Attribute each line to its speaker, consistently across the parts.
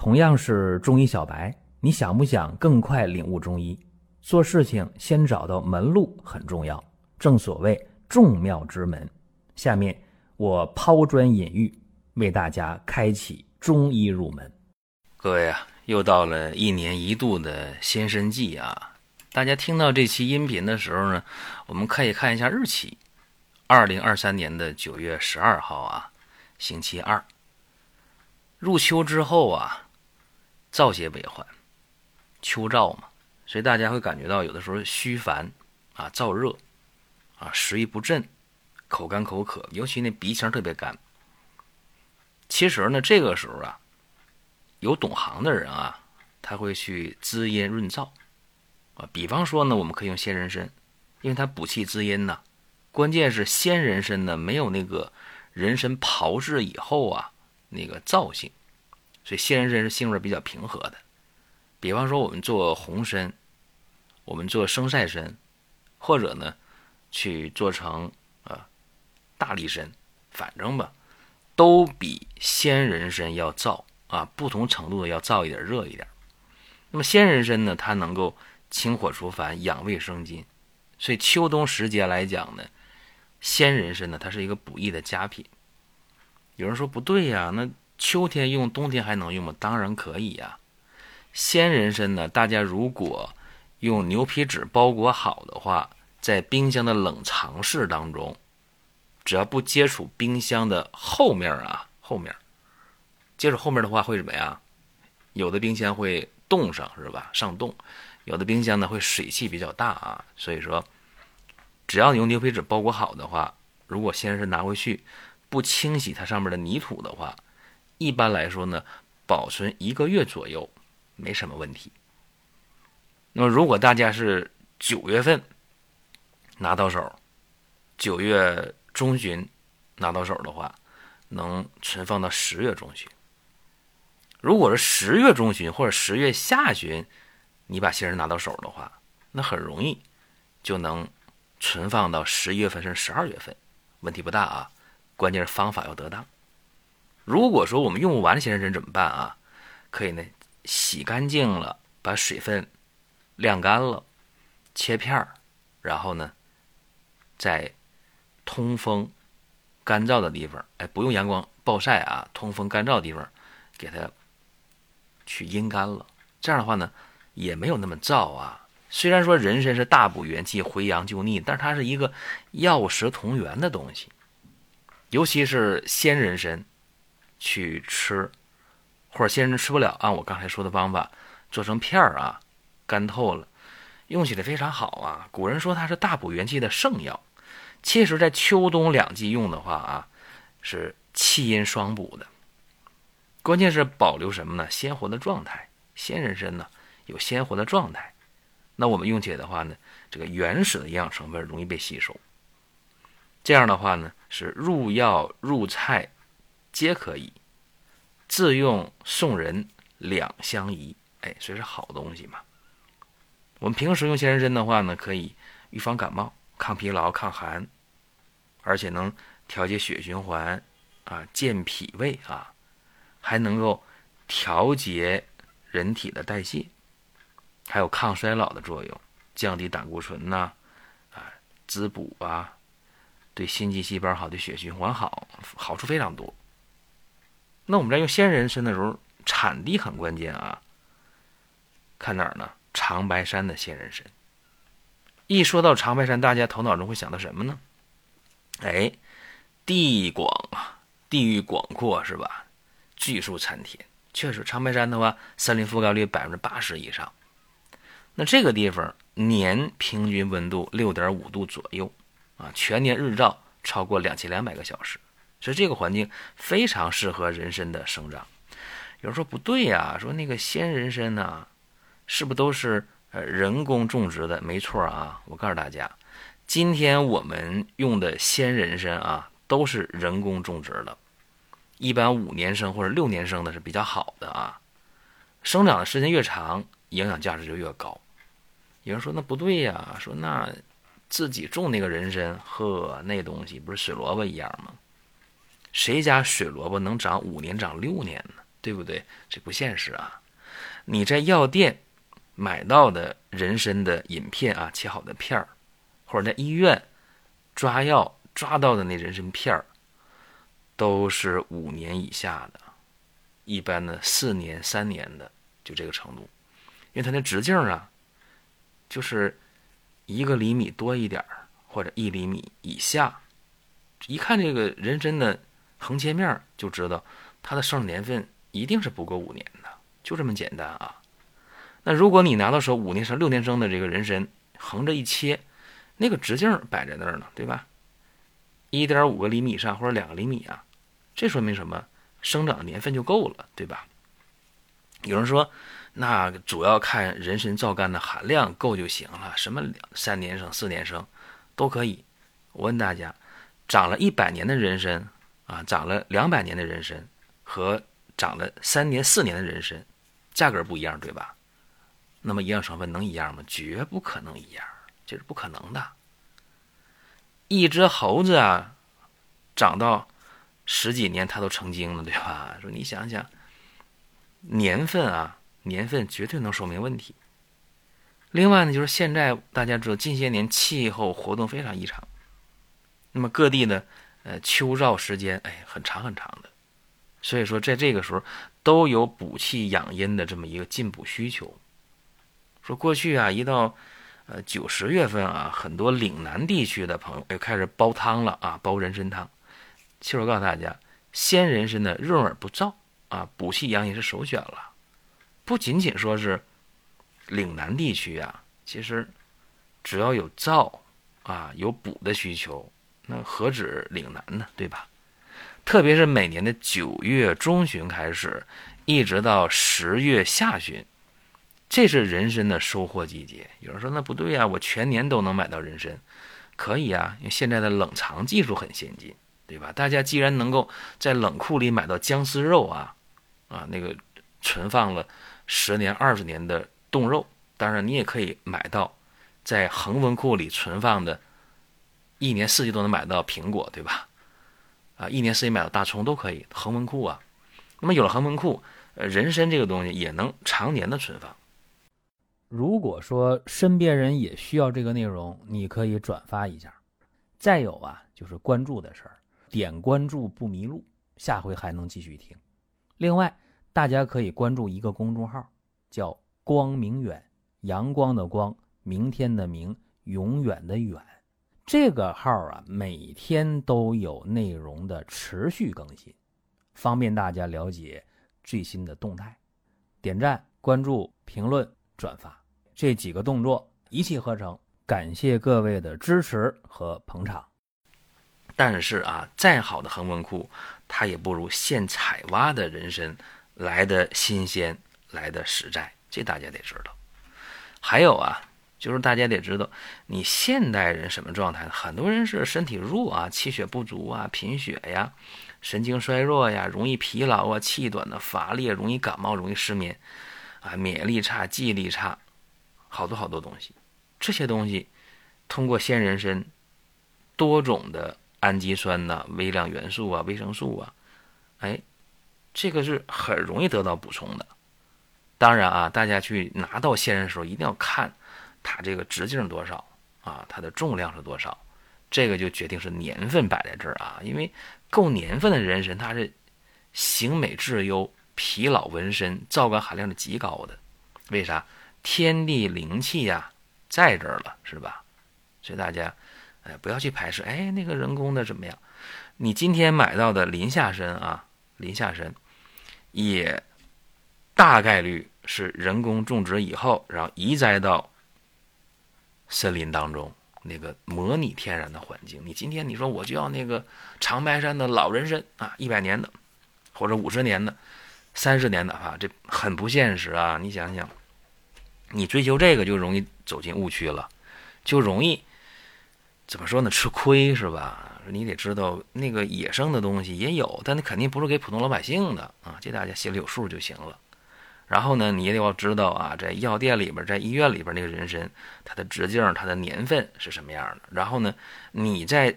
Speaker 1: 同样是中医小白，你想不想更快领悟中医？做事情先找到门路很重要，正所谓众妙之门。下面我抛砖引玉，为大家开启中医入门。
Speaker 2: 各位啊，又到了一年一度的先生季啊！大家听到这期音频的时候呢，我们可以看一下日期，二零二三年的九月十二号啊，星期二。入秋之后啊，燥邪为患，秋燥嘛，所以大家会感觉到有的时候虚烦啊、燥热啊、食欲不振、口干口渴，尤其那鼻腔特别干。其实呢，这个时候啊，有懂行的人啊，他会去滋阴润燥啊。比方说呢，我们可以用鲜人参，因为它补气滋阴呢。关键是鲜人参呢，没有那个人参炮制以后啊。那个燥性，所以鲜人参是性味比较平和的。比方说，我们做红参，我们做生晒参，或者呢，去做成啊大力参，反正吧，都比鲜人参要燥啊，不同程度的要燥一点，热一点。那么鲜人参呢，它能够清火除烦、养胃生津，所以秋冬时节来讲呢，鲜人参呢，它是一个补益的佳品。有人说不对呀，那秋天用，冬天还能用吗？当然可以呀。鲜人参呢，大家如果用牛皮纸包裹好的话，在冰箱的冷藏室当中，只要不接触冰箱的后面啊，后面接触后面的话会什么呀？有的冰箱会冻上，是吧？上冻。有的冰箱呢会水汽比较大啊，所以说，只要你用牛皮纸包裹好的话，如果鲜人参拿回去。不清洗它上面的泥土的话，一般来说呢，保存一个月左右没什么问题。那么如果大家是九月份拿到手，九月中旬拿到手的话，能存放到十月中旬。如果是十月中旬或者十月下旬，你把杏仁拿到手的话，那很容易就能存放到十一月份甚至十二月份，问题不大啊。关键是方法要得当。如果说我们用不完的鲜人参怎么办啊？可以呢，洗干净了，把水分晾干了，切片儿，然后呢，在通风、干燥的地方，哎，不用阳光暴晒啊，通风干燥的地方，给它去阴干了。这样的话呢，也没有那么燥啊。虽然说人参是大补元气、回阳救逆，但是它是一个药食同源的东西。尤其是鲜人参，去吃，或者鲜人参吃不了，按我刚才说的方法做成片儿啊，干透了，用起来非常好啊。古人说它是大补元气的圣药，其实在秋冬两季用的话啊，是气阴双补的。关键是保留什么呢？鲜活的状态。鲜人参呢有鲜活的状态，那我们用起来的话呢，这个原始的营养成分容易被吸收。这样的话呢，是入药入菜皆可以，自用送人两相宜。哎，所以是好东西嘛。我们平时用仙人参的话呢，可以预防感冒、抗疲劳、抗寒，而且能调节血循环啊，健脾胃啊，还能够调节人体的代谢，还有抗衰老的作用，降低胆固醇呐，啊，滋补啊。对心肌细胞好，对血循环好，好处非常多。那我们在用鲜人参的时候，产地很关键啊。看哪儿呢？长白山的鲜人参。一说到长白山，大家头脑中会想到什么呢？哎，地广啊，地域广阔是吧？巨树参天，确实，长白山的话，森林覆盖率百分之八十以上。那这个地方年平均温度六点五度左右。啊，全年日照超过两千两百个小时，所以这个环境非常适合人参的生长。有人说不对呀，说那个鲜人参呢，是不都是呃人工种植的？没错啊，我告诉大家，今天我们用的鲜人参啊，都是人工种植的，一般五年生或者六年生的是比较好的啊，生长的时间越长，营养价值就越高。有人说那不对呀，说那。自己种那个人参，呵，那东西不是水萝卜一样吗？谁家水萝卜能长五年、长六年呢？对不对？这不现实啊！你在药店买到的人参的饮片啊，切好的片儿，或者在医院抓药抓到的那人参片儿，都是五年以下的，一般的四年、三年的就这个程度，因为它那直径啊，就是一个厘米多一点儿，或者一厘米以下。一看这个人参的横切面就知道它的生长年份一定是不过五年的，就这么简单啊。那如果你拿到手五年生、六年生的这个人参，横着一切，那个直径摆在那儿呢，对吧？一点五个厘米以上或者两个厘米啊，这说明什么？生长的年份就够了，对吧？有人说，那主要看人参皂苷的含量够就行了，什么三年生、四年生都可以。我问大家。长了一百年的人参啊，长了两百年的人参和长了三年四年的人参，价格不一样，对吧？那么营养成分能一样吗？绝不可能一样，这是不可能的。一只猴子啊，长到十几年它都成精了，对吧？说你想想，年份啊，年份绝对能说明问题。另外呢，就是现在大家知道，近些年气候活动非常异常。那么各地呢，呃，秋燥时间哎很长很长的，所以说在这个时候都有补气养阴的这么一个进补需求。说过去啊，一到呃九十月份啊，很多岭南地区的朋友又开始煲汤了啊，煲人参汤。其实我告诉大家，鲜人参的润而不燥啊，补气养阴是首选了。不仅仅说是岭南地区啊，其实只要有燥啊，有补的需求。那何止岭南呢，对吧？特别是每年的九月中旬开始，一直到十月下旬，这是人参的收获季节。有人说那不对呀，我全年都能买到人参，可以啊，因为现在的冷藏技术很先进，对吧？大家既然能够在冷库里买到姜丝肉啊，啊，那个存放了十年、二十年的冻肉，当然你也可以买到在恒温库里存放的。一年四季都能买到苹果，对吧？啊，一年四季买到大葱都可以，恒温库啊。那么有了恒温库，呃，人参这个东西也能常年的存放。
Speaker 1: 如果说身边人也需要这个内容，你可以转发一下。再有啊，就是关注的事儿，点关注不迷路，下回还能继续听。另外，大家可以关注一个公众号，叫“光明远”，阳光的光，明天的明，永远的远。这个号啊，每天都有内容的持续更新，方便大家了解最新的动态。点赞、关注、评论、转发这几个动作一气呵成，感谢各位的支持和捧场。
Speaker 2: 但是啊，再好的恒温库，它也不如现采挖的人参来的新鲜、来的实在，这大家得知道。还有啊。就是大家得知道，你现代人什么状态呢？很多人是身体弱啊，气血不足啊，贫血呀，神经衰弱呀，容易疲劳啊，气短的乏力，容易感冒，容易失眠，啊，免疫力差，记忆力差，好多好多东西。这些东西通过鲜人参，多种的氨基酸呐、微量元素啊、维生素啊，哎，这个是很容易得到补充的。当然啊，大家去拿到鲜人的时候，一定要看。它这个直径多少啊？它的重量是多少？这个就决定是年份摆在这儿啊。因为够年份的人参，它是形美质优、脾老纹身、皂苷含量是极高的。为啥？天地灵气呀，在这儿了，是吧？所以大家，哎，不要去排斥。哎，那个人工的怎么样？你今天买到的林下参啊，林下参，也大概率是人工种植以后，然后移栽到。森林当中那个模拟天然的环境，你今天你说我就要那个长白山的老人参啊，一百年的，或者五十年的、三十年的啊，这很不现实啊！你想想，你追求这个就容易走进误区了，就容易怎么说呢？吃亏是吧？你得知道那个野生的东西也有，但那肯定不是给普通老百姓的啊，这大家心里有数就行了。然后呢，你也得要知道啊，在药店里边，在医院里边那个人参，它的直径、它的年份是什么样的。然后呢，你在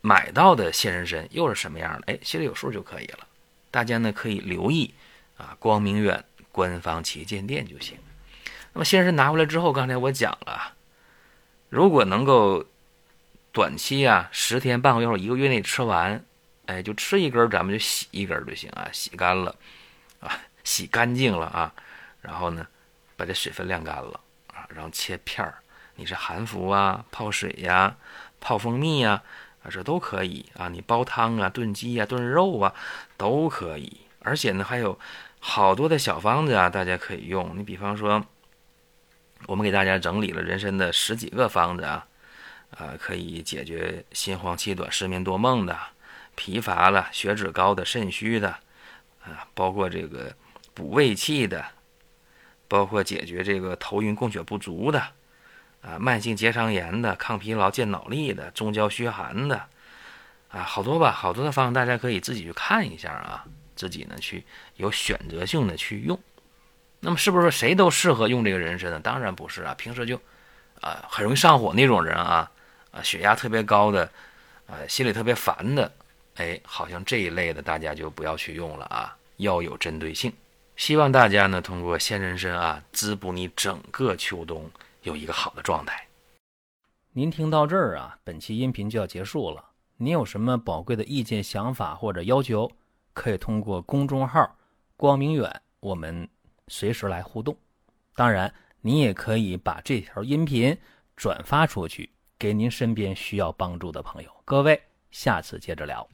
Speaker 2: 买到的鲜人参又是什么样的？哎，心里有数就可以了。大家呢可以留意啊，光明远官方旗舰店就行。那么仙人参拿回来之后，刚才我讲了，如果能够短期啊，十天半个月或一个月内吃完，哎，就吃一根，咱们就洗一根就行啊，洗干了，洗干净了啊，然后呢，把这水分晾干了啊，然后切片儿，你是含服啊，泡水呀，泡蜂蜜呀，啊，这都可以啊，你煲汤啊，炖鸡啊，炖肉啊，都可以。而且呢，还有好多的小方子啊，大家可以用。你比方说。我们给大家整理了人参的十几个方子啊，啊，可以解决心慌气短、失眠多梦的、疲乏了、血脂高的、肾虚的，啊，包括这个补胃气的，包括解决这个头晕供血不足的，啊，慢性结肠炎的、抗疲劳健脑力的、中焦虚寒的，啊，好多吧，好多的方，大家可以自己去看一下啊，自己呢去有选择性的去用。那么是不是谁都适合用这个人参呢？当然不是啊，平时就，啊，很容易上火那种人啊，啊，血压特别高的，啊，心里特别烦的，哎，好像这一类的大家就不要去用了啊，要有针对性。希望大家呢通过鲜人参啊，滋补你整个秋冬有一个好的状态。
Speaker 1: 您听到这儿啊，本期音频就要结束了。您有什么宝贵的意见、想法或者要求，可以通过公众号“光明远”我们。随时来互动，当然，您也可以把这条音频转发出去，给您身边需要帮助的朋友。各位，下次接着聊。